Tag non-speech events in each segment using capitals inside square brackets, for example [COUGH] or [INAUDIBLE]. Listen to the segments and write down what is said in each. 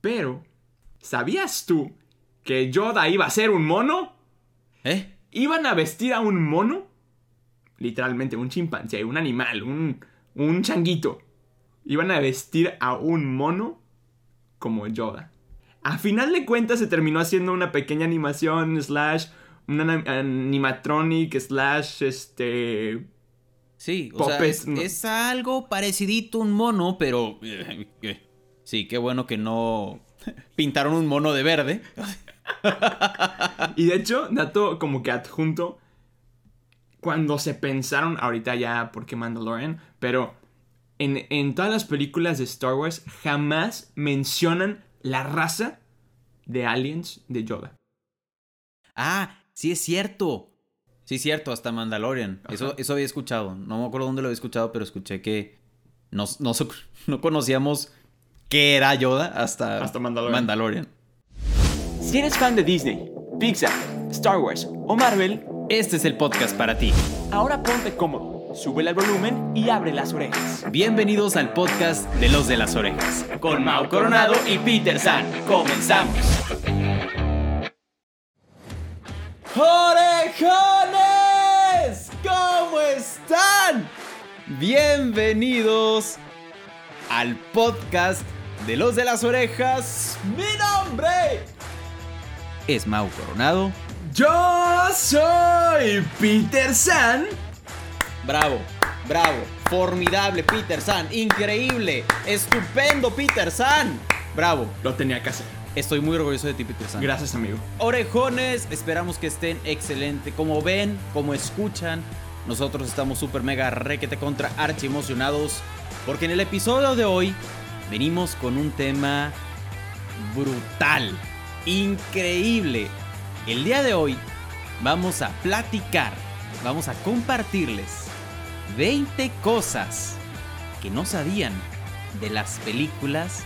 Pero, ¿sabías tú que Yoda iba a ser un mono? ¿Eh? Iban a vestir a un mono. Literalmente, un chimpancé, un animal, un, un changuito. Iban a vestir a un mono como Yoda. A final de cuentas se terminó haciendo una pequeña animación slash un ana- animatronic slash este Sí, o sea, Popes, es, no. es algo parecidito a un mono, pero... [LAUGHS] eh, eh, Sí, qué bueno que no [LAUGHS] pintaron un mono de verde. y de hecho dato como que adjunto cuando se pensaron ahorita ya porque Mandalorian pero en, en todas las películas de Star Wars jamás mencionan la raza de aliens de Yoda Ah, sí es cierto. Sí es cierto, hasta Mandalorian. Eso, eso había escuchado. No me acuerdo dónde lo había escuchado, pero escuché que no, no, [LAUGHS] no conocíamos qué era Yoda hasta, Hasta Mandalorian. Mandalorian. si eres fan de Disney Pixar Star Wars o Marvel Este es el podcast para ti. ahora ponte cómodo sube el volumen y abre las orejas Bienvenidos al podcast de los de las orejas. con Mau Coronado y Peter San. Comenzamos. ¡Orejones! ¿Cómo están? Bienvenidos al podcast de los de las orejas. Mi nombre es Mau Coronado. Yo soy Peter San. Bravo, bravo, formidable Peter San, increíble, estupendo Peter San. Bravo, Lo tenía que hacer. estoy muy orgulloso de ti Peter San. Gracias, amigo. Orejones, esperamos que estén excelente. Como ven, como escuchan, nosotros estamos súper mega requete contra archi emocionados. Porque en el episodio de hoy venimos con un tema brutal, increíble. El día de hoy vamos a platicar, vamos a compartirles 20 cosas que no sabían de las películas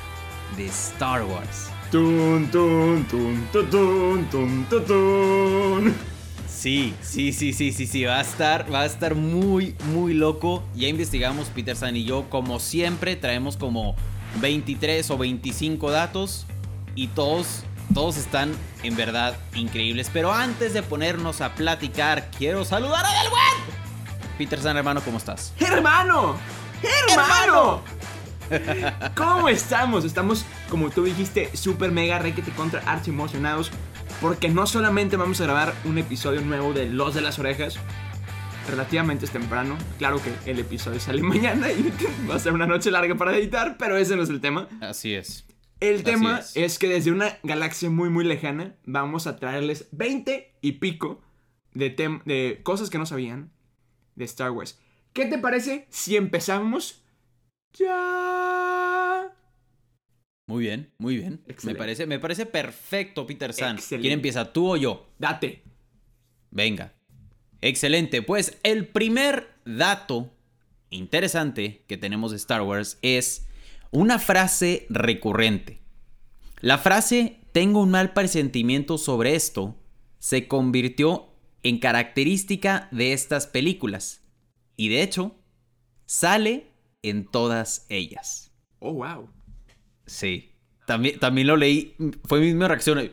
de Star Wars. Tun, tun, tun, tun, tun, tun, tun. Sí, sí, sí, sí, sí, sí, va a estar, va a estar muy, muy loco. Ya investigamos, Peter San y yo, como siempre, traemos como 23 o 25 datos y todos, todos están en verdad increíbles. Pero antes de ponernos a platicar, quiero saludar a Del Buen. Peter San, hermano, ¿cómo estás? ¡Hermano! ¡Hermano! [LAUGHS] ¿Cómo estamos? Estamos, como tú dijiste, super mega requete contra archi emocionados. Porque no solamente vamos a grabar un episodio nuevo de Los de las Orejas. Relativamente es temprano. Claro que el episodio sale [LAUGHS] mañana y va a ser una noche larga para editar, pero ese no es el tema. Así es. El tema es. es. que desde una galaxia muy muy lejana vamos a traerles 20 y pico de, de cosas que no sabían de Star Wars. ¿Qué te parece si empezamos ya? Muy bien, muy bien. Me parece, me parece perfecto, Peter San. Excelente. ¿Quién empieza, tú o yo? Date. Venga. Excelente. Pues el primer dato interesante que tenemos de Star Wars es una frase recurrente. La frase tengo un mal presentimiento sobre esto se convirtió en característica de estas películas. Y de hecho, sale en todas ellas. Oh, wow. Sí. También, también lo leí. Fue mi misma reacción.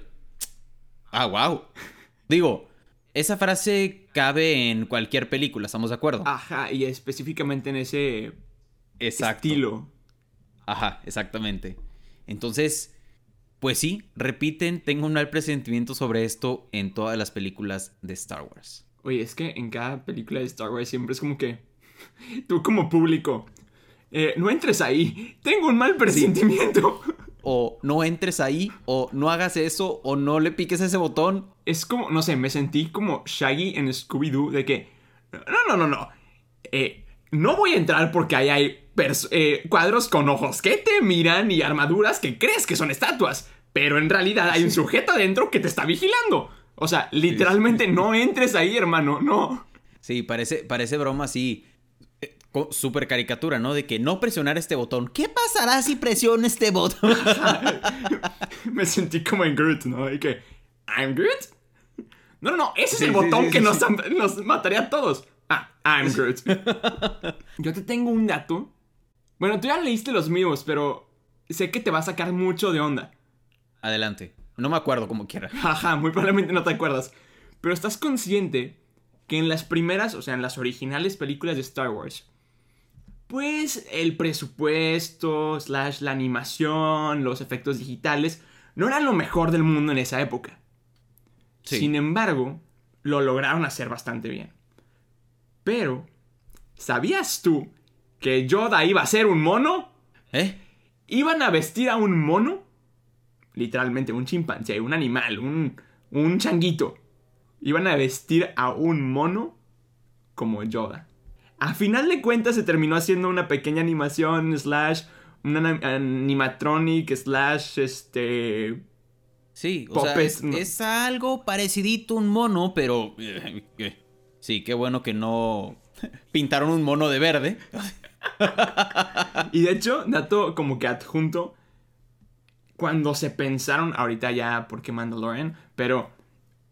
Ah, wow. Digo, esa frase cabe en cualquier película, ¿estamos de acuerdo? Ajá, y específicamente en ese estilo. Ajá, exactamente. Entonces, pues sí, repiten, tengo un mal presentimiento sobre esto en todas las películas de Star Wars. Oye, es que en cada película de Star Wars siempre es como que [LAUGHS] tú como público, eh, no entres ahí, tengo un mal presentimiento. [LAUGHS] O no entres ahí, o no hagas eso, o no le piques ese botón. Es como, no sé, me sentí como Shaggy en Scooby-Doo de que, no, no, no, no, eh, no voy a entrar porque ahí hay eh, cuadros con ojos que te miran y armaduras que crees que son estatuas, pero en realidad hay un sujeto adentro que te está vigilando. O sea, literalmente no entres ahí, hermano, no. Sí, parece, parece broma así. eh, Super caricatura, ¿no? De que no presionar este botón. ¿Qué pasará si presiono este botón? [LAUGHS] Me sentí como en Groot, ¿no? Y que, ¿I'm Groot? No, no, no, ese es el botón sí, que nos, mataría a todos. Ah, I'm Groot. [LAUGHS] Yo te tengo un dato. Bueno, tú ya leíste los míos, pero sé que te va a sacar mucho de onda. Adelante. No me acuerdo como quiera. [LAUGHS] Jaja, muy probablemente no te acuerdas. Pero estás consciente que en las primeras, o sea, en las originales películas de Star Wars, pues el presupuesto, slash la animación, los efectos digitales, no eran lo mejor del mundo en esa época. Sí. Sin embargo, lo lograron hacer bastante bien. Pero, ¿sabías tú que Yoda iba a ser un mono? ¿Eh? Iban a vestir a un mono, literalmente un chimpancé, un animal, un, un changuito. Iban a vestir a un mono como Yoda. A final de cuentas se terminó haciendo una pequeña animación, slash, un ana- animatronic, slash, este... Sí, o sea, es, es algo parecidito a un mono, pero... eh, eh, Sí, qué bueno que no [LAUGHS] pintaron un mono de verde. Y de hecho, dato como que adjunto, cuando se pensaron, ahorita ya porque Mandalorian, pero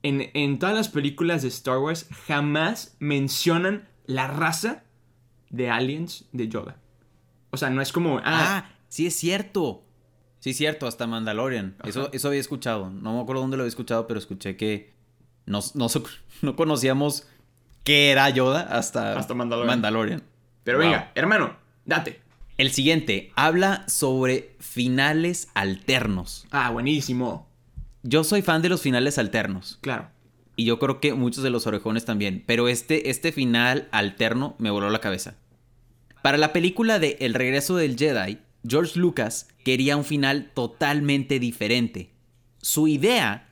en, en todas las películas de Star Wars jamás mencionan la raza de aliens de Yoda. O sea, no es como, ah, Ah, sí es cierto. Sí cierto, hasta Mandalorian. Eso, Ajá. eso había escuchado. No me acuerdo dónde lo había escuchado, pero escuché que no, no, [LAUGHS] no conocíamos qué era Yoda hasta, Hasta Mandalorian. Mandalorian. pero Wow. venga, hermano, date. El siguiente habla sobre finales alternos. Ah, buenísimo. Yo soy fan de los finales alternos. Claro. Y yo creo que muchos de los orejones también. Pero este, este final alterno me voló la cabeza. Para la película de El regreso del Jedi, George Lucas quería un final totalmente diferente. Su idea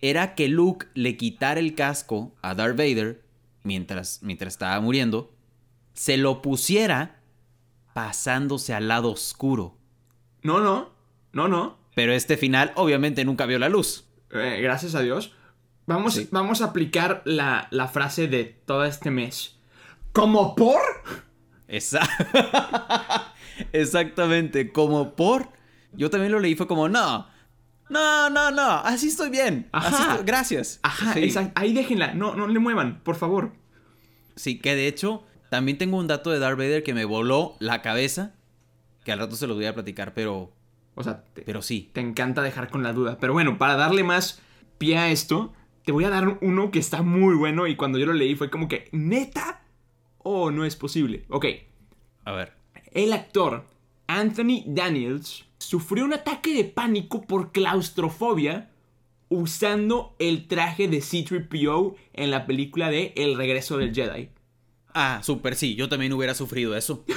era que Luke le quitara el casco a Darth Vader mientras, mientras estaba muriendo, se lo pusiera pasándose al lado oscuro. No, no, no, no. Pero este final obviamente nunca vio la luz. Eh, gracias a Dios. Vamos, Sí. vamos a aplicar la, la frase de todo este mes. ¿Como por? Esa- [LAUGHS] Exactamente, como por... Yo también lo leí, fue como, no, no, no, no, así estoy bien. así Ajá. estoy- gracias. Ajá, Sí. Ahí déjenla. No, no le muevan, por favor. Sí, que de hecho, también tengo un dato de Darth Vader que me voló la cabeza, que al rato se los voy a platicar, pero, O sea, te, pero sí. te encanta dejar con la duda. Pero bueno, para darle más pie a esto, te voy a dar uno que está muy bueno y cuando yo lo leí fue como que, ¿neta? Oh, no es posible. Ok, A ver. el actor Anthony Daniels sufrió un ataque de pánico por claustrofobia usando el traje de C-3PO en la película de El regreso del Jedi. Ah, súper, sí, yo también hubiera sufrido eso. [LAUGHS]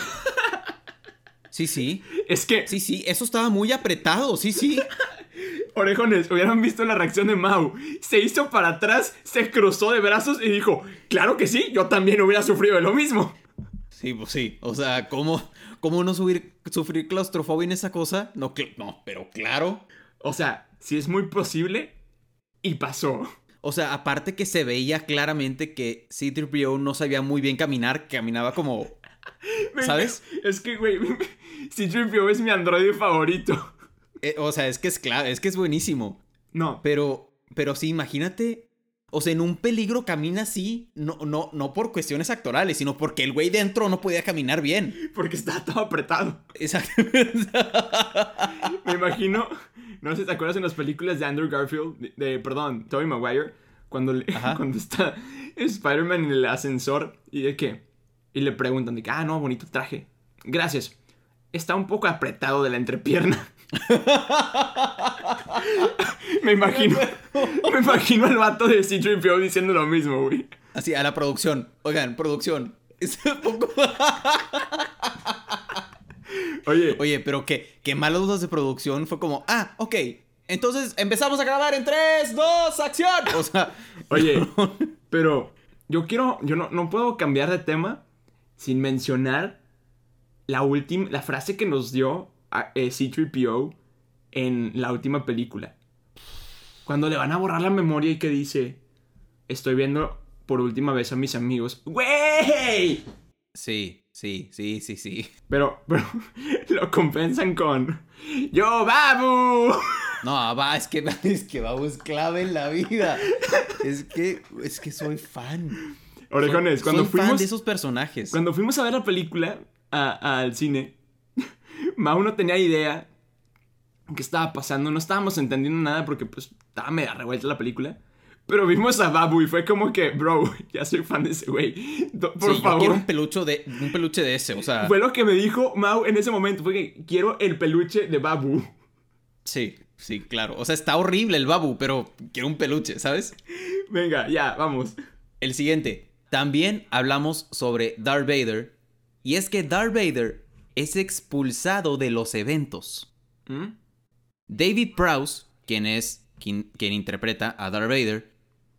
Sí, sí. Es que, Sí, sí, eso estaba muy apretado, sí, sí. [LAUGHS] orejones, hubieran visto la reacción de Mau. Se hizo para atrás, se cruzó de brazos y dijo, claro que sí, yo también hubiera sufrido de lo mismo. Sí, pues sí. O sea, ¿cómo, cómo no subir, sufrir claustrofobia en esa cosa? No, no, pero claro. O sea, si es muy posible, y pasó. O sea, aparte que se veía claramente que C-3PO no sabía muy bien caminar, caminaba como... [LAUGHS] ¿Sabes? Es que, güey, [LAUGHS] C-3PO es mi androide favorito. eh, o sea, es que es claro, es que es buenísimo. No, Pero, pero sí, imagínate... O sea, en un peligro camina así, no, no, no por cuestiones actorales, sino porque el güey dentro no podía caminar bien. porque está todo apretado. Exactamente. Me imagino, no sé si te acuerdas en las películas de Andrew Garfield, de, de- perdón, Tobey Maguire, cuando, le- cuando está Spider-Man en el ascensor y de qué, y le preguntan de que, ah, no, bonito traje. Gracias. Está un poco apretado de la entrepierna. [LAUGHS] me imagino, me [LAUGHS] imagino al vato de C-3PO diciendo lo mismo, güey. Así, a la producción. Oigan, producción. [LAUGHS] Es un poco... Oye, Oye, pero qué, qué malas dudas de producción fue como, ah, ok, entonces empezamos a grabar en 3, 2, acción. O sea, Oye, pero yo quiero, yo no, no puedo cambiar de tema sin mencionar la última, la frase que nos dio a- eh, C-3PO en la última película. Cuando le van a borrar la memoria y que dice, estoy viendo por última vez a mis amigos. ¡Güey! sí, sí, sí, sí, sí. Pero, pero [LAUGHS] lo compensan con, ¡Yo, babu! No, va, es que, [LAUGHS] es que Babu es clave en la vida. Es que, es que soy fan. Orejones, Soy- cuando soy fan fuimos... de esos personajes. Cuando fuimos a ver la película al cine, [LAUGHS] Mau no tenía idea qué estaba pasando. No estábamos entendiendo nada porque pues estaba media revuelta la película. Pero vimos a Babu y fue como que, bro, [LAUGHS] ya soy fan de ese güey. Por Sí, yo favor. quiero un peluche de un peluche de ese, o sea, Fue lo que me dijo Mau en ese momento. Fue que quiero el peluche de Babu. sí, sí, claro. O sea, está horrible el babu, pero quiero un peluche, ¿sabes? Venga, ya, vamos. El siguiente. También hablamos sobre Darth Vader. Y es que Darth Vader es expulsado de los eventos. ¿Mm? David Prowse, quien es quien, quien interpreta a Darth Vader,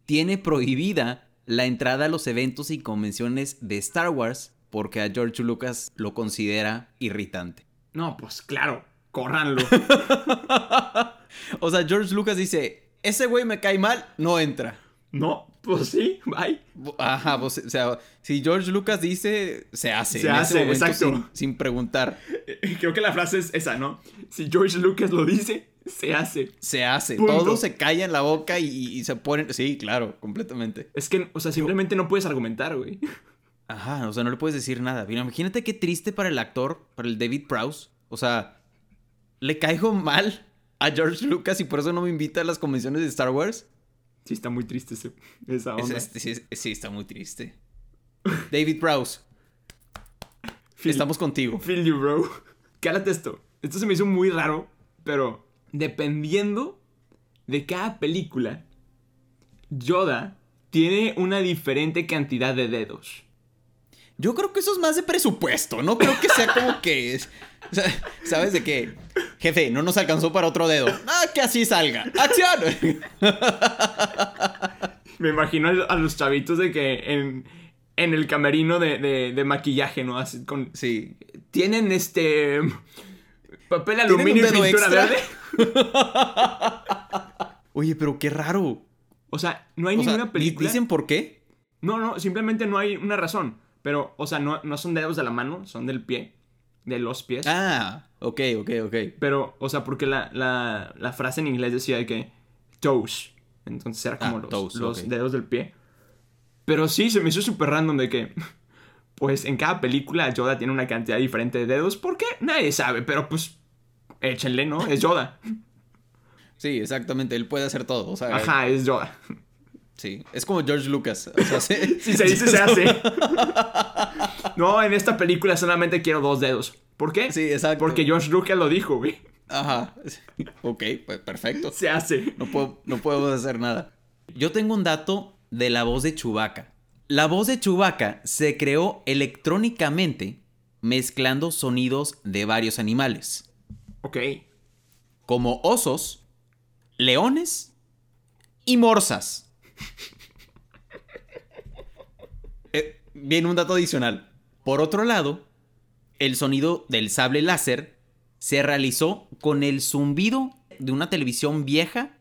tiene prohibida la entrada a los eventos y convenciones de Star Wars porque a George Lucas lo considera irritante. No, pues claro, córranlo. [LAUGHS] o sea, George Lucas dice, ese güey me cae mal, no entra. No, pues sí, bye. Ajá, pues, o sea, si George Lucas dice, se hace. Se en ese hace, momento exacto. Sin, sin preguntar, [LAUGHS] Creo que la frase es esa, ¿no? Si George Lucas lo dice, se hace. se hace. Punto. Todo se calla en la boca y, y se ponen... Sí, claro, completamente. Es que, o sea, simplemente no puedes argumentar, güey. Ajá, o sea, no le puedes decir nada. Mira, imagínate qué triste para el actor, para el David Prowse. O sea, le caigo mal a George Lucas y por eso no me invita a las convenciones de Star Wars. Sí, está muy triste ese- esa Es- onda. es- sí, es- sí, está muy triste. David Prowse, Feel- estamos contigo. Feel you, bro. Cálate esto. Esto se me hizo muy raro, pero dependiendo de cada película, Yoda tiene una diferente cantidad de dedos. Yo creo que eso es más de presupuesto, no creo que sea como que... es- o sea, ¿Sabes de qué? Jefe, no nos alcanzó para otro dedo. Ah, que así salga. ¡Acción! Me imagino a los chavitos de que en, en el camerino de, de- de maquillaje, ¿no? Así con, Sí. tienen este papel ¿Tienen un aluminio y pintura verde. [LAUGHS] Oye, pero qué raro. O sea, no hay O sea, ninguna ¿di- película. ¿dicen por qué? No, no, simplemente no hay una razón. Pero, o sea, no, no son dedos de la mano, son del pie. De los pies. Ah, ok, ok, ok. Pero, o sea, porque la, la, la frase en inglés decía de que toes. Entonces era como Ah, los, toes, los dedos del pie. Pero sí, se me hizo súper random de que, pues en cada película Yoda tiene una cantidad diferente de dedos. ¿Por qué? Nadie sabe, pero pues échenle, ¿no? Es Yoda. Sí, exactamente, él puede hacer todo. O sea, Ajá, es Yoda. Sí. Es como George Lucas. O sea, sí. [LAUGHS] Si se dice, se [LAUGHS] hace. No, en esta película solamente quiero dos dedos. ¿Por qué? Sí, exacto. Porque George Lucas lo dijo, güey. Ajá. Ok, pues perfecto. Se hace. No, puedo, no podemos hacer nada. Yo tengo un dato de la voz de Chewbacca. La voz de Chewbacca se creó electrónicamente mezclando sonidos de varios animales, Ok. como osos, leones y morsas. Eh, Viene un dato adicional. Por otro lado, el sonido del sable láser se realizó con el zumbido de una televisión vieja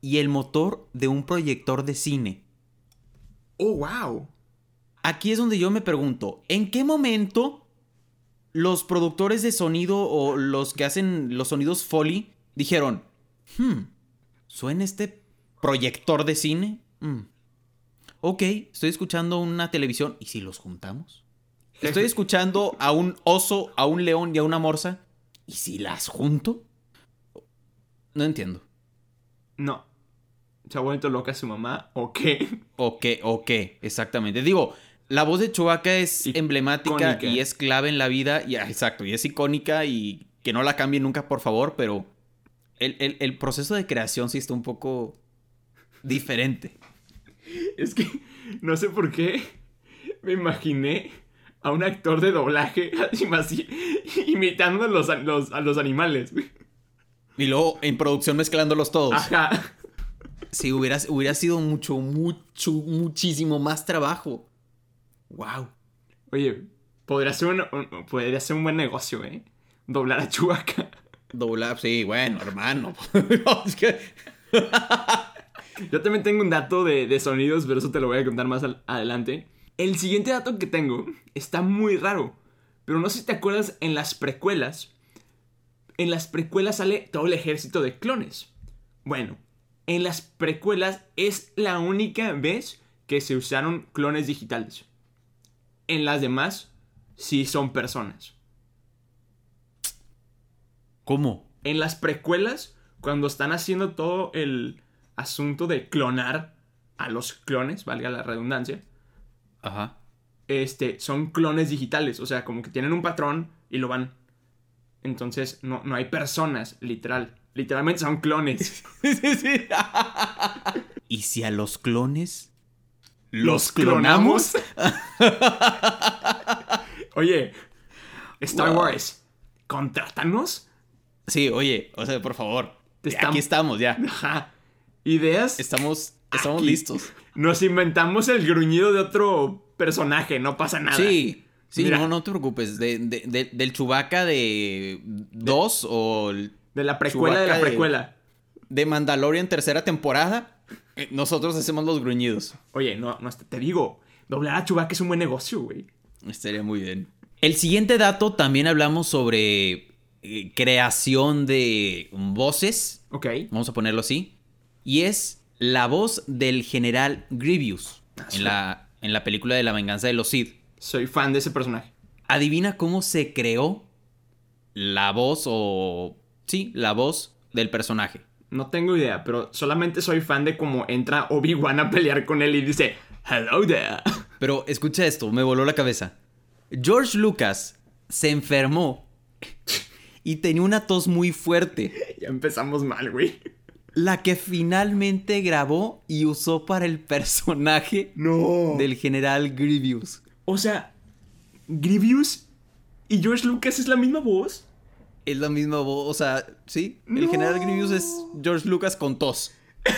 y el motor de un proyector de cine. Oh, wow. Aquí es donde yo me pregunto, ¿en qué momento los productores de sonido o los que hacen los sonidos Foley dijeron, hmm, ¿suena este proyector de cine? Hmm. Ok, estoy escuchando una televisión, ¿y si los juntamos? Estoy escuchando a un oso, a un león y a una morsa, ¿y si las junto? No entiendo. No. ¿Se ha vuelto loca su mamá o qué? ¿O qué? ¿O qué? Exactamente. Digo, la voz de Chewbacca es Icónica. emblemática y es clave en la vida. Y, ah, exacto, y es icónica y que no la cambien nunca, por favor, pero el, el- el proceso de creación sí está un poco diferente. Es que no sé por qué me imaginé a un actor de doblaje [LAUGHS] así imitando a los, a los, a los animales. Y luego en producción mezclándolos todos. Ajá. Sí, hubiera, hubiera sido mucho, mucho, muchísimo más trabajo. Wow. Oye, podría ser un, un- podría ser un buen negocio, ¿eh? Doblar a Chewbacca. Doblar, sí, bueno, hermano. [LAUGHS] No, es que- [LAUGHS] Yo también tengo un dato de, de sonidos, pero eso te lo voy a contar más al- adelante. El siguiente dato que tengo está muy raro. Pero no sé si te acuerdas en las precuelas. En las precuelas sale todo el ejército de clones. Bueno, en las precuelas es la única vez que se usaron clones digitales. En las demás, sí son personas. ¿Cómo? en las precuelas, cuando están haciendo todo el asunto de clonar a los clones, valga la redundancia, Ajá. este, son clones digitales. O sea, como que tienen un patrón y lo van. Entonces, no, no hay personas, literal. Literalmente son clones. [LAUGHS] Sí, sí. ¿Y si a los clones ¿Los clonamos? [LAUGHS] Oye, Star Wow. Wars, contrátanos. Sí, oye, o sea, por favor. Te Aquí estamos ya. Ajá. Ideas. Estamos, estamos Aquí. listos. Nos inventamos el gruñido de otro personaje, no pasa nada. Sí, sí, Mira. no, no te preocupes. De, de- de- del Chubaca de 2 o el De la precuela de la precuela. de Mandalorian tercera temporada, eh, nosotros hacemos los gruñidos. Oye, no, no, te digo, doblar a Chewbacca es un buen negocio, güey. Estaría muy bien. El siguiente dato también hablamos sobre eh, creación de voces, Ok. vamos a ponerlo así, y es la voz del general Grievous Ah, en la, en la película de la venganza de los Sith. Soy fan de ese personaje. Adivina cómo se creó la voz o... Sí, la voz del personaje. No tengo idea, pero solamente soy fan de cómo entra Obi-Wan a pelear con él y dice, Hello there. [LAUGHS] Pero escucha esto, me voló la cabeza. George Lucas se enfermó y tenía una tos muy fuerte, ya empezamos mal, güey. La que finalmente grabó y usó para el personaje No. del general Grievous. O sea, Grievous y George Lucas es la misma voz. Es la misma voz, o sea, sí, el general Grievous es George Lucas con tos. [LAUGHS]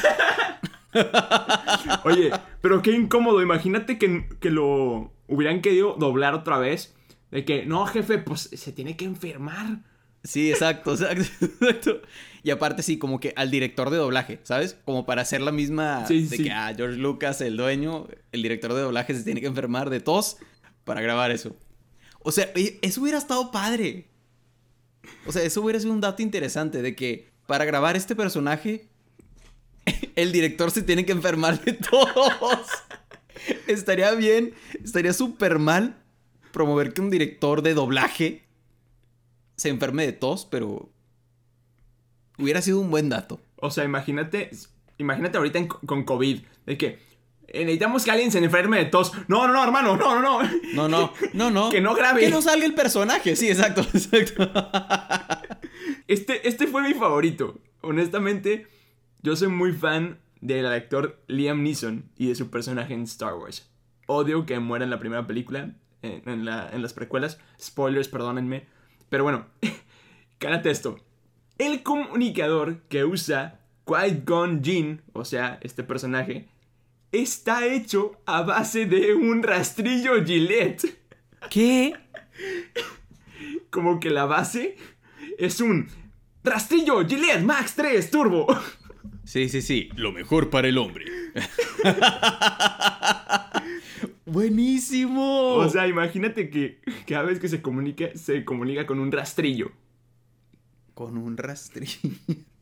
Oye, pero qué incómodo. Imagínate que, que lo hubieran querido doblar otra vez. De que, no, jefe, pues se tiene que enfermar. Sí, exacto, [LAUGHS] exacto, exacto. Y aparte sí, como que al director de doblaje, ¿sabes? Como para hacer la misma Sí, de sí. que a George Lucas, el dueño, el director de doblaje se tiene que enfermar de tos para grabar eso. O sea, eso hubiera estado padre. O sea, eso hubiera sido un dato interesante de que para grabar este personaje [LAUGHS] el director se tiene que enfermar de tos. [LAUGHS] Estaría bien, estaría súper mal promover que un director de doblaje se enferme de tos, pero hubiera sido un buen dato. O sea, imagínate, imagínate ahorita en- con COVID. De que eh, necesitamos que alguien se enferme de tos. No, no, no, hermano, no, no, no. No, no, no, no. [LAUGHS] Que no grabe. Que no salga el personaje, sí, exacto, [LAUGHS] exacto. Este, este fue mi favorito. Honestamente, yo soy muy fan del actor Liam Neeson y de su personaje en Star Wars. Odio que muera en la primera película, en, en la- en las precuelas. Spoilers, perdónenme. Pero bueno, [LAUGHS] cálate esto. El comunicador que usa Qui-Gon Jinn, o sea, este personaje, está hecho a base de un rastrillo Gillette. ¿Qué? Como que la base es un rastrillo Gillette Max 3 Turbo. Sí, sí, sí. Lo mejor para el hombre. Buenísimo. O sea, imagínate que cada vez que se comunica, se comunica con un rastrillo. Con un rastrillo.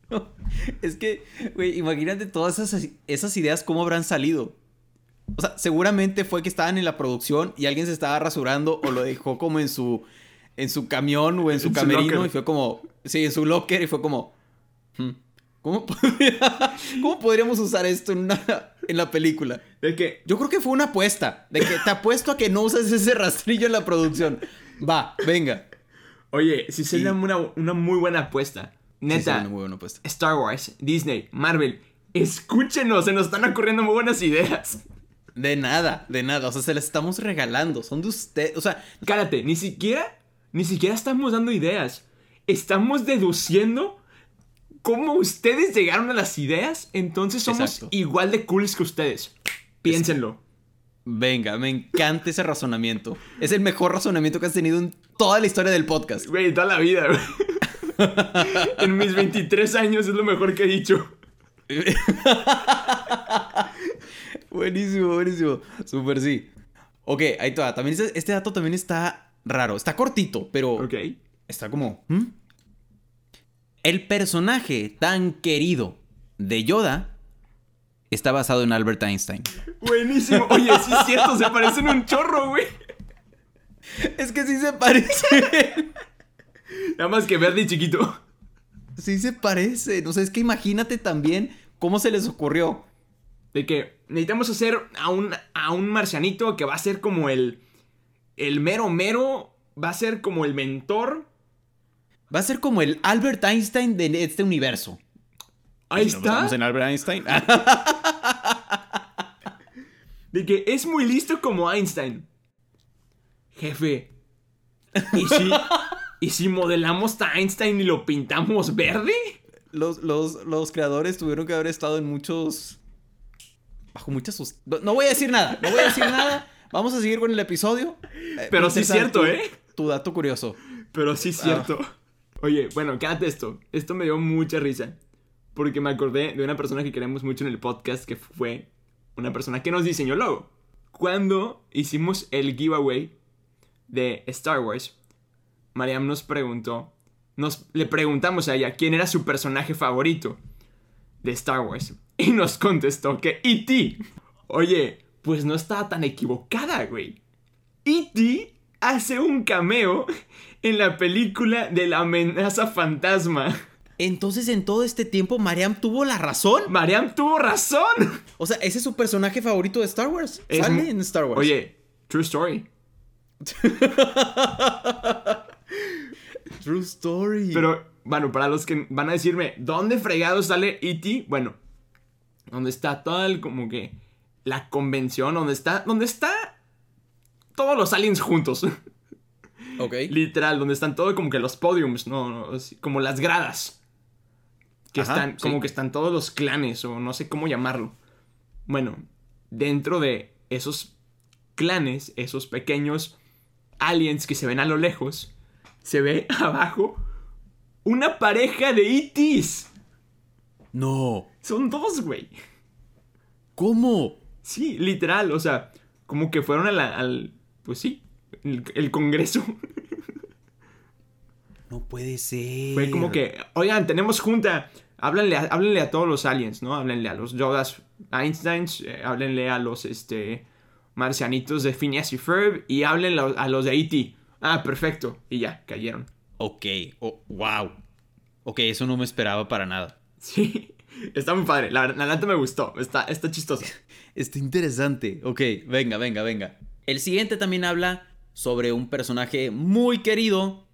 [LAUGHS] es que, güey, imagínate todas esas, esas ideas cómo habrán salido. O sea, seguramente fue que estaban en la producción y alguien se estaba rasurando o lo dejó como en su en su camión o en su En camerino y fue como, sí, en su locker y fue como, hmm, ¿cómo, podría- [LAUGHS] ¿cómo podríamos usar esto en, una, en la película? De que, Yo creo que fue una apuesta, de que te apuesto a que no uses ese rastrillo en la producción. Va, venga. Oye, si sería una, una muy buena apuesta. Sí, Neta, sería una muy buena apuesta. Star Wars, Disney, Marvel, escúchenos, se nos están ocurriendo muy buenas ideas. De nada, de nada. O sea, se las estamos regalando. Son de usted. O sea, Cállate, ni siquiera, ni siquiera estamos dando ideas. Estamos deduciendo cómo ustedes llegaron a las ideas, entonces somos Exacto. igual de cools que ustedes. Piénsenlo. venga, me encanta ese razonamiento. Es el mejor razonamiento que has tenido en toda la historia del podcast. Güey, toda la vida, güey. [LAUGHS] en mis 23 años es lo mejor que he dicho. [LAUGHS] buenísimo, buenísimo. Súper sí. Ok, ahí está. También este, este dato también está raro. Está cortito, pero Ok. está como. ¿hmm? El personaje tan querido de Yoda está basado en Albert Einstein. Buenísimo. Oye, sí es cierto, se parecen un chorro, güey. Es que sí se parece. [LAUGHS] Nada más que verde y chiquito. Sí se parece. O sea, es que imagínate también cómo se les ocurrió. De que necesitamos hacer a un, a un marcianito que va a ser como el. El mero mero. Va a ser como el mentor. Va a ser como el Albert Einstein de este universo. Ahí Si nos basamos está. en Albert Einstein. [LAUGHS] De que es muy listo como Einstein. Jefe. ¿Y [LAUGHS] si, ¿y si modelamos a Einstein y lo pintamos verde? los, los, los creadores tuvieron que haber estado en muchos. Bajo muchas. sus- No, no voy a decir nada. No voy a decir nada. Vamos a seguir con el episodio. Eh, Pero sí es cierto, tu- ¿eh? Tu dato curioso. Pero sí es cierto. Oye, bueno, quédate esto. Esto me dio mucha risa. Porque me acordé de una persona que queremos mucho en el podcast, que fue una persona que nos diseñó el logo. Cuando hicimos el giveaway de Star Wars, Mariam nos preguntó, nos le preguntamos a ella quién era su personaje favorito de Star Wars. Y nos contestó que E.T. Oye, pues no estaba tan equivocada, güey. E.T. hace un cameo en la película de la amenaza fantasma. Entonces, en todo este tiempo, Mariam tuvo la razón. Mariam tuvo razón. O sea, ese es su personaje favorito de Star Wars. Es Sale en Star Wars. Oye, true story. [LAUGHS] True story. Pero, bueno, para los que van a decirme, ¿dónde fregado sale E.T.? Bueno, donde está toda el, como que, la convención, donde está, donde está todos los aliens juntos. Ok. Literal, donde están todos como que los podiums, no, como las gradas. Que Ajá, están, sí. como que están todos los clanes, o no sé cómo llamarlo. Bueno, dentro de esos clanes, esos pequeños aliens que se ven a lo lejos, se ve [LAUGHS] abajo una pareja de ETs. No. Son dos, güey. ¿Cómo? Sí, literal, o sea, como que fueron a la- al, pues sí, el, el congreso. [LAUGHS] No puede ser. Fue como que, oigan, tenemos junta. Háblenle a, háblenle a todos los aliens, ¿no? Háblenle a los Yodas Einsteins, eh, háblenle a los este, marcianitos de Phineas y Ferb y háblenle a, los de E.T. Ah, perfecto. Y ya, cayeron. Ok. Oh, wow. Ok, eso no me esperaba para nada. [LAUGHS] Sí, está muy padre. La, la neta me gustó. Está, está chistoso. [LAUGHS] Está interesante. Ok, venga, venga, venga. El siguiente también habla sobre un personaje muy querido,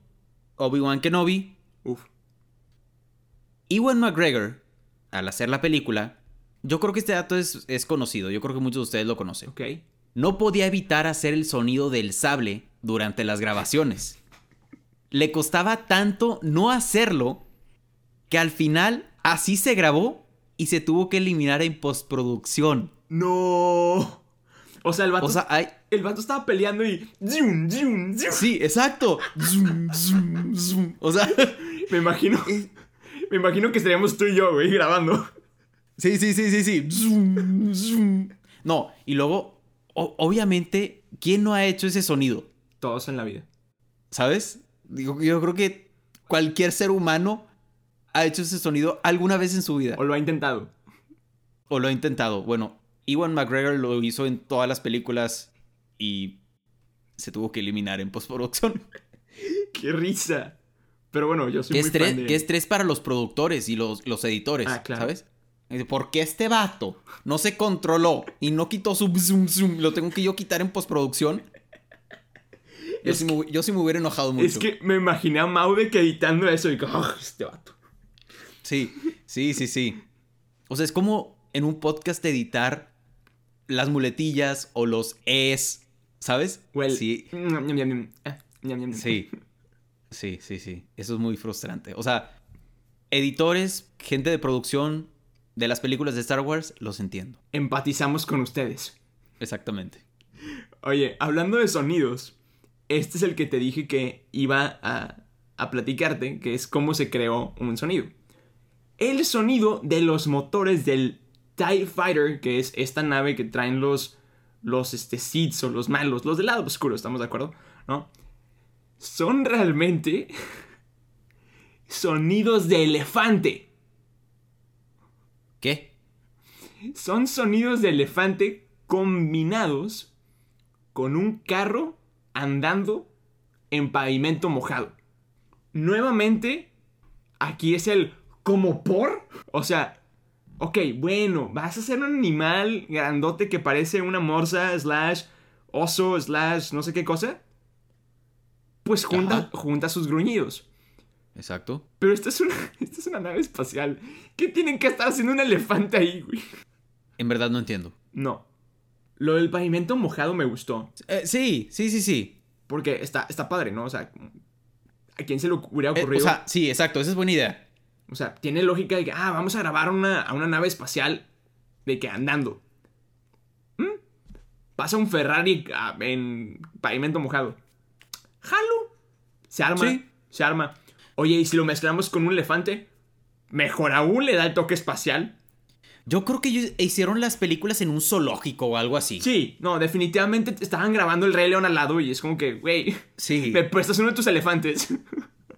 Obi-Wan Kenobi. Uf. Ewan McGregor, al hacer la película, yo creo que este dato es, es conocido, yo creo que muchos de ustedes lo conocen. Ok. No podía evitar hacer el sonido del sable durante las grabaciones. Le costaba tanto no hacerlo que al final así se grabó y se tuvo que eliminar en postproducción. No. O sea, el vato, O sea, hay, el vato estaba peleando y... Sí, exacto. O sea, Me imagino... [LAUGHS] Me imagino que estaríamos tú y yo, güey, grabando. sí, sí, sí, sí, sí. No, y luego, o- obviamente, ¿quién no ha hecho ese sonido? Todos en la vida. ¿Sabes? Digo, yo creo que cualquier ser humano ha hecho ese sonido alguna vez en su vida. O lo ha intentado. O lo ha intentado. Bueno, Ewan McGregor lo hizo en todas las películas y se tuvo que eliminar en postproducción. [LAUGHS] ¡Qué risa! Pero bueno, yo soy Qué muy estrés, fan de... qué estrés para los productores y los, los editores, Ah, claro. ¿sabes? Porque este vato no se controló y no quitó su zoom zoom, lo tengo que yo quitar en postproducción. Yo, sí, me, yo sí me hubiera enojado mucho. Es que me imaginé a Maude que editando eso y digo, "Ah, este vato. Sí, sí, sí, sí. O sea, es como en un podcast editar las muletillas o los es, ¿sabes? Sí, ah, sí. Sí, sí, sí. Eso es muy frustrante. O sea, editores, gente de producción de las películas de Star Wars, los entiendo. Empatizamos con ustedes. Exactamente. Oye, hablando de sonidos, este es el que te dije que iba a, a platicarte, que es cómo se creó un sonido. El sonido de los motores del TIE Fighter, que es esta nave que traen los, los este, Seeds o los malos, los del lado oscuro, ¿estamos de acuerdo? ¿No? Son realmente [LAUGHS] sonidos de elefante. ¿Qué? Son sonidos de elefante combinados con un carro andando en pavimento mojado. Nuevamente, Aquí es el como por. O sea, ok, bueno, vas a ser un animal grandote que parece una morsa, slash oso, slash no sé qué cosa. Pues junta, junta sus gruñidos. Exacto. Pero esta es, una, [LAUGHS] esta es una nave espacial. ¿Qué tienen que estar haciendo un elefante ahí, güey? En verdad no entiendo. No. Lo del pavimento mojado me gustó. Eh, sí, sí, sí, sí. Porque está, está padre, ¿no? O sea, ¿a quién se le hubiera Eh, ocurrido? o sea, sí, exacto, esa es buena idea. O sea, tiene lógica de que, ah, vamos a grabar una, a una nave espacial de que andando. ¿Mm? Pasa un Ferrari ah, en pavimento mojado. Jalo. Se arma. Sí. Se arma. Oye, ¿y si lo mezclamos con un elefante? Mejor aún le da el toque espacial. Yo creo que ellos hicieron las películas en un zoológico o algo así. Sí, no, definitivamente estaban grabando el Rey León al lado y es como que, güey, Sí. [LAUGHS] me prestas uno de tus elefantes. [LAUGHS]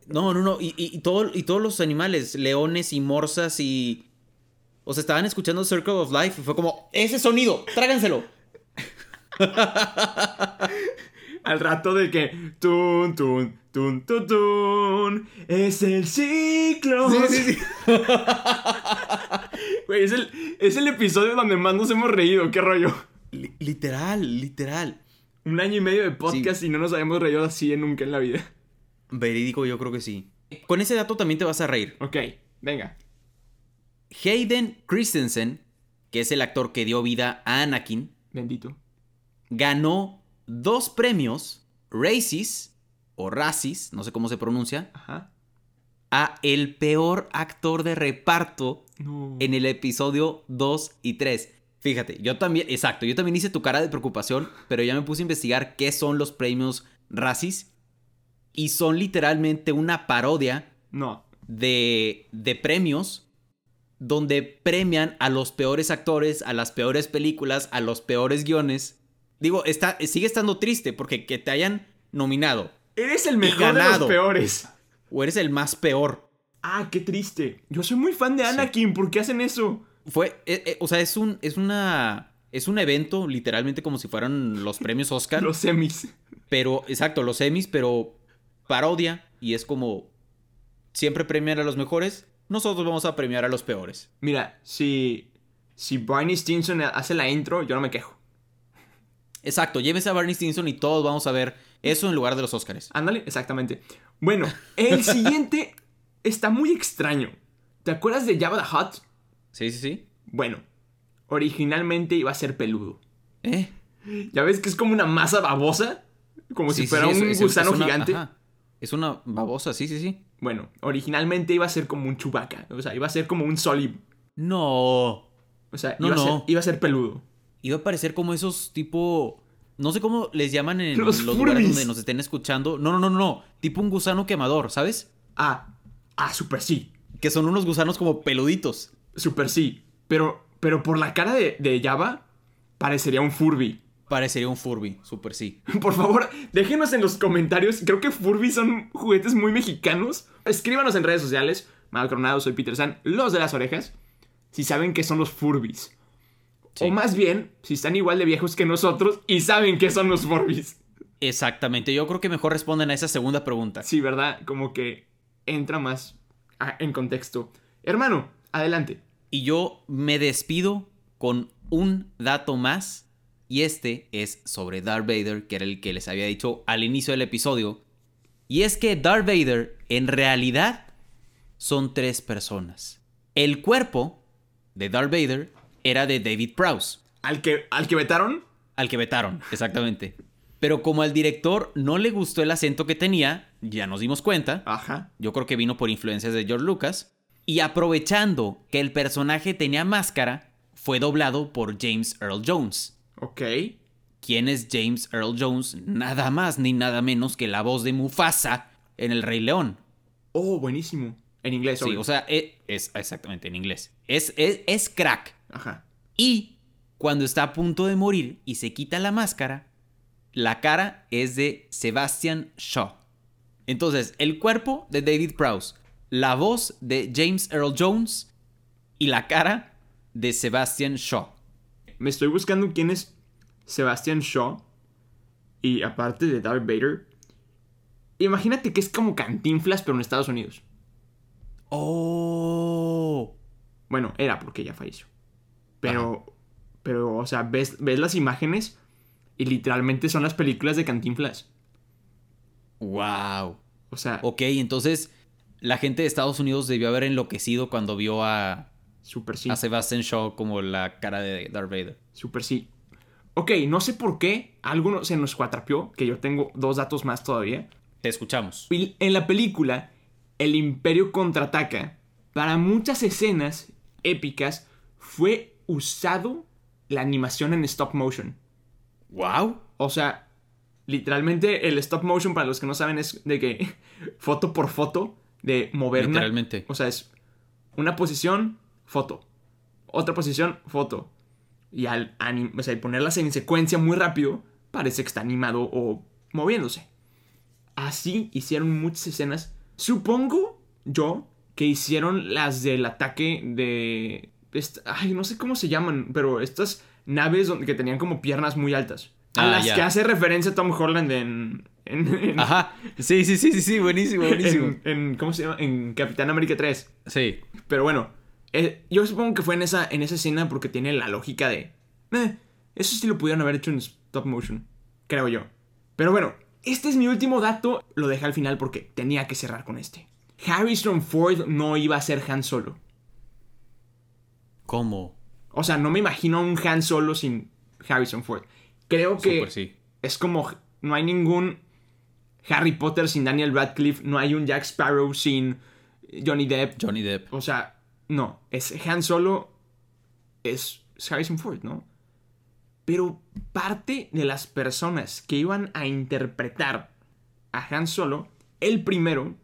No, no, no. Y, y, y todo, y todos los animales, leones y morsas y. O sea, estaban escuchando Circle of Life y fue como, ese sonido, tráganselo. [LAUGHS] Al rato de que tun tun tun tun tun es el ciclo. [LAUGHS] Güey, es el, es el episodio donde más nos hemos reído, qué rollo. Li- literal, literal. Un año y medio de podcast y no nos habíamos reído así nunca en la vida. Verídico, yo creo que sí. Con ese dato también te vas a reír. Ok, venga. Hayden Christensen, que es el actor que dio vida a Anakin, Bendito. ganó dos premios Racis o Racis, no sé cómo se pronuncia, Ajá. a el peor actor de reparto No. en el episodio 2 y 3. Fíjate, yo también, exacto, yo también hice tu cara de preocupación, pero ya me puse a investigar qué son los premios Racis y son literalmente una parodia No. de, de premios donde premian a los peores actores, a las peores películas, a los peores guiones. Digo, está, sigue estando triste porque que te hayan nominado Eres el mejor de los ganado. peores. o eres el más peor. Ah, qué triste. Yo soy muy fan de Anakin, ¿por qué hacen eso? Fue, eh, eh, o sea, es un, es una, es un evento literalmente como si fueran los premios [LAUGHS] Oscar, Los semis. pero, exacto, los Emmys, pero parodia y es como siempre premian a los mejores, nosotros vamos a premiar a los peores. Mira, si, si Barney Stinson hace la intro, yo no me quejo. Exacto, llévese a Barney Stinson y todos vamos a ver eso en lugar de los Oscars. Ándale, exactamente. Bueno, el [LAUGHS] siguiente está muy extraño. ¿Te acuerdas de Jabba the Hutt? Sí, sí, sí. Bueno, originalmente iba a ser peludo. ¿Eh? ¿Ya ves que es como una masa babosa? Como Sí, si fuera sí, un es- gusano es una- gigante. ajá. Es una babosa, sí, sí, sí. Bueno, originalmente iba a ser como un chubaca. O sea, iba a ser como un solid. No. O sea, No, iba, A no. ser, iba a ser peludo. Iba a parecer como esos tipo. No sé cómo les llaman en Los los, lugares donde nos estén escuchando. No, no, no, no. Tipo un gusano quemador, ¿sabes? Ah, ah, super sí. Que son unos gusanos como peluditos. Super sí. Pero, pero por la cara de, de Jabba, parecería un Furby. Parecería un Furby, super sí. [LAUGHS] Por favor, déjenos en los comentarios. Creo que Furby son juguetes muy mexicanos. Escríbanos en redes sociales. Mal Coronado, soy Peter San, los de las orejas. Si saben qué son los Furbies. Sí. O más bien, si están igual de viejos que nosotros y saben qué son los Furbies. Exactamente. Yo creo que mejor responden a esa segunda pregunta. Sí, ¿verdad? Como que entra más en contexto. Hermano, adelante. Y yo me despido con un dato más. Y este es sobre Darth Vader, que era el que les había dicho al inicio del episodio. Y es que Darth Vader en realidad son tres personas. El cuerpo de Darth Vader era de David Prowse, ¿Al que, al que vetaron? al que vetaron, exactamente. Pero como al director no le gustó el acento que tenía, ya nos dimos cuenta, Ajá. yo creo que vino por influencias de George Lucas. Y aprovechando que el personaje tenía máscara, fue doblado por James Earl Jones. Ok. ¿Quién es James Earl Jones? Nada más ni nada menos que la voz de Mufasa en El Rey León. Oh, buenísimo. En inglés, Sí, obvio. o sea, e- es, exactamente en inglés. Es, es, es crack. Ajá. Y cuando está a punto de morir y se quita la máscara, la cara es de Sebastian Shaw. Entonces, el cuerpo de David Prowse, la voz de James Earl Jones y la cara de Sebastian Shaw. Me estoy buscando quién es Sebastian Shaw. Y aparte de Darth Vader. Imagínate que es como Cantinflas, pero en Estados Unidos. Oh. Bueno, era porque ya falleció. Pero, pero, o sea, ves, ves las imágenes y literalmente son las películas de Cantinflas. Wow. O sea, Ok, entonces la gente de Estados Unidos debió haber enloquecido cuando vio a, super sí. a Sebastian Shaw como la cara de Darth Vader. Super sí. Ok, no sé por qué algo se nos cuatrapió, que yo tengo dos datos más todavía. Te escuchamos. En la película, el Imperio contraataca. Para muchas escenas épicas fue usado la animación en stop motion. Wow. O sea, literalmente el stop motion, para los que no saben, es de que [LAUGHS] foto por foto, de mover una- Literalmente. O sea, es una posición, foto. Otra posición, foto. Y al anim- o sea, al ponerlas en secuencia muy rápido, parece que está animado o moviéndose. Así hicieron muchas escenas. Supongo yo que hicieron las del ataque de... Ay, no sé cómo se llaman, pero estas naves donde, que tenían como piernas muy altas. A Ah, las ya. que hace referencia Tom Holland en... en, en- [LAUGHS] Ajá. Sí, sí, sí, sí, sí. Buenísimo, buenísimo. en- en- ¿Cómo se llama? En Capitán América 3. Sí. Pero bueno, eh, yo supongo que fue en esa, en esa escena porque tiene la lógica de... "Eh, eso sí lo pudieron haber hecho en stop motion, creo yo. Pero bueno, este es mi último dato, lo dejé al final porque tenía que cerrar con este. Harrison Ford no iba a ser Han Solo. ¿Cómo? O sea, no me imagino a un Han Solo sin Harrison Ford. Creo que sí. es como... No hay ningún Harry Potter sin Daniel Radcliffe, no hay un Jack Sparrow sin Johnny Depp. Johnny Depp. O sea, no, es Han Solo, es Harrison Ford, ¿no? Pero parte de las personas que iban a interpretar a Han Solo, el primero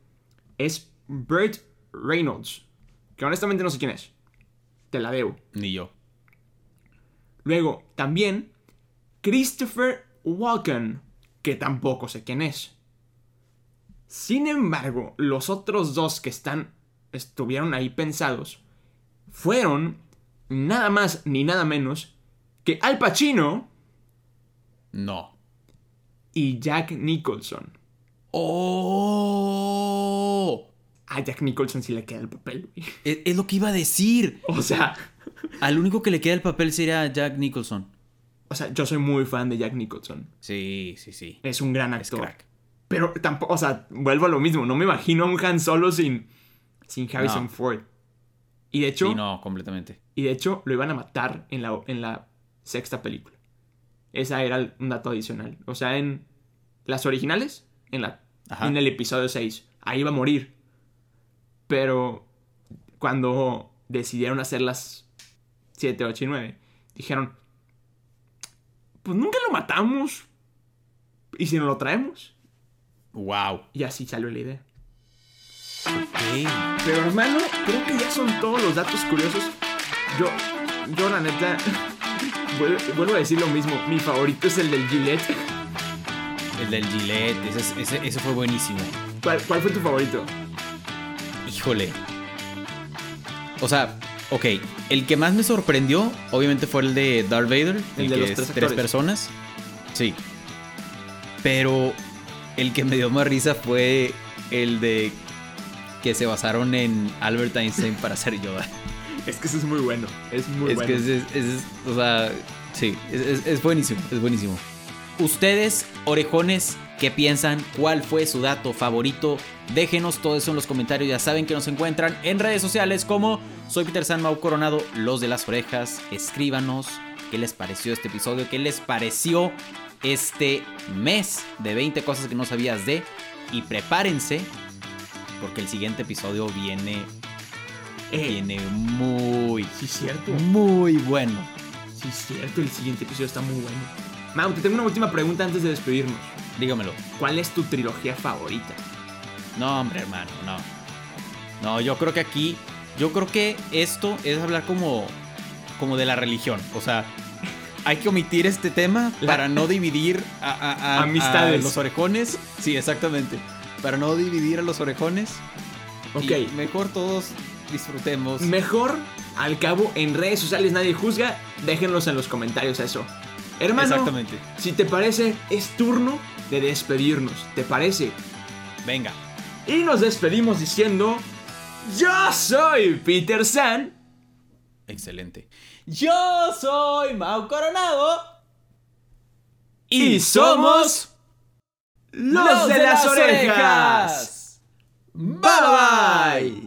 es Burt Reynolds, que honestamente no sé quién es. Te la debo. Ni yo. Luego, también Christopher Walken, que tampoco sé quién es. Sin embargo, los otros dos que están estuvieron ahí pensados fueron nada más ni nada menos que Al Pacino No. y Jack Nicholson. ¡Oh! A Jack Nicholson sí le queda el papel. Es, es lo que iba a decir. O sea, Al único que le queda el papel sería Jack Nicholson. o sea, yo soy muy fan de Jack Nicholson. Sí, sí, sí. Es un gran Es actor. crack. Pero tampoco, o sea, vuelvo a lo mismo. No me imagino a un Han Solo sin, sin Harrison No. Ford. Y de hecho, Sí, no, completamente. y de hecho lo iban a matar en la, en la sexta película. Esa era un dato adicional. O sea, en las originales, en, la, Ajá. en el episodio 6, ahí iba a morir. Pero cuando decidieron hacer las 7, 8 y 9, dijeron, pues nunca lo matamos. ¿Y si no lo traemos? Wow. Y así salió la idea. Ok. Pero hermano, creo que ya son todos los datos curiosos. Yo, yo la neta, [LAUGHS] vuelvo, vuelvo a decir lo mismo. Mi favorito es el del Gillette. El del Gillette, ese, es- ese, ese fue buenísimo. ¿Cuál, cuál fue tu favorito? Híjole. O sea, ok. El que más me sorprendió, obviamente, fue el de Darth Vader. El, El de que los es tres tres, personas. Sí. Pero el que me dio más risa fue el de que se basaron en Albert Einstein para hacer Yoda. [LAUGHS] Es que eso es muy bueno. Es muy es bueno. que es, es- es- o sea, sí, es buenísimo, es buenísimo. Ustedes, orejones, ¿qué piensan? ¿Cuál fue su dato favorito? Déjenos todo eso en los comentarios. Ya saben que nos encuentran en redes sociales como soy Peter San Mau Coronado, los de las orejas. Escríbanos qué les pareció este episodio, qué les pareció este mes de 20 cosas que no sabías de. Y prepárense, porque el siguiente episodio viene, Eh, viene muy, sí, cierto. muy bueno. Sí, cierto. El siguiente episodio está muy bueno. Mau, te tengo una última pregunta antes de despedirnos. Dígamelo. ¿Cuál es tu trilogía favorita? No, hombre, hermano, no. No, yo creo que aquí, yo creo que esto es hablar como, como de la religión. O sea, hay que omitir este tema La- para no dividir a, a- a- Amistades. a los orejones. Sí, exactamente. Para no dividir a los orejones. Ok. Y mejor todos disfrutemos. Mejor, al cabo, en redes sociales nadie juzga. Déjenlos en los comentarios eso. Hermano, Exactamente. si te parece, es turno de despedirnos. ¿Te parece? Venga. Y nos despedimos diciendo... Yo soy Peter San. Excelente. Yo soy Mau Coronado. Y, somos los, de, las, orejas. Bye bye.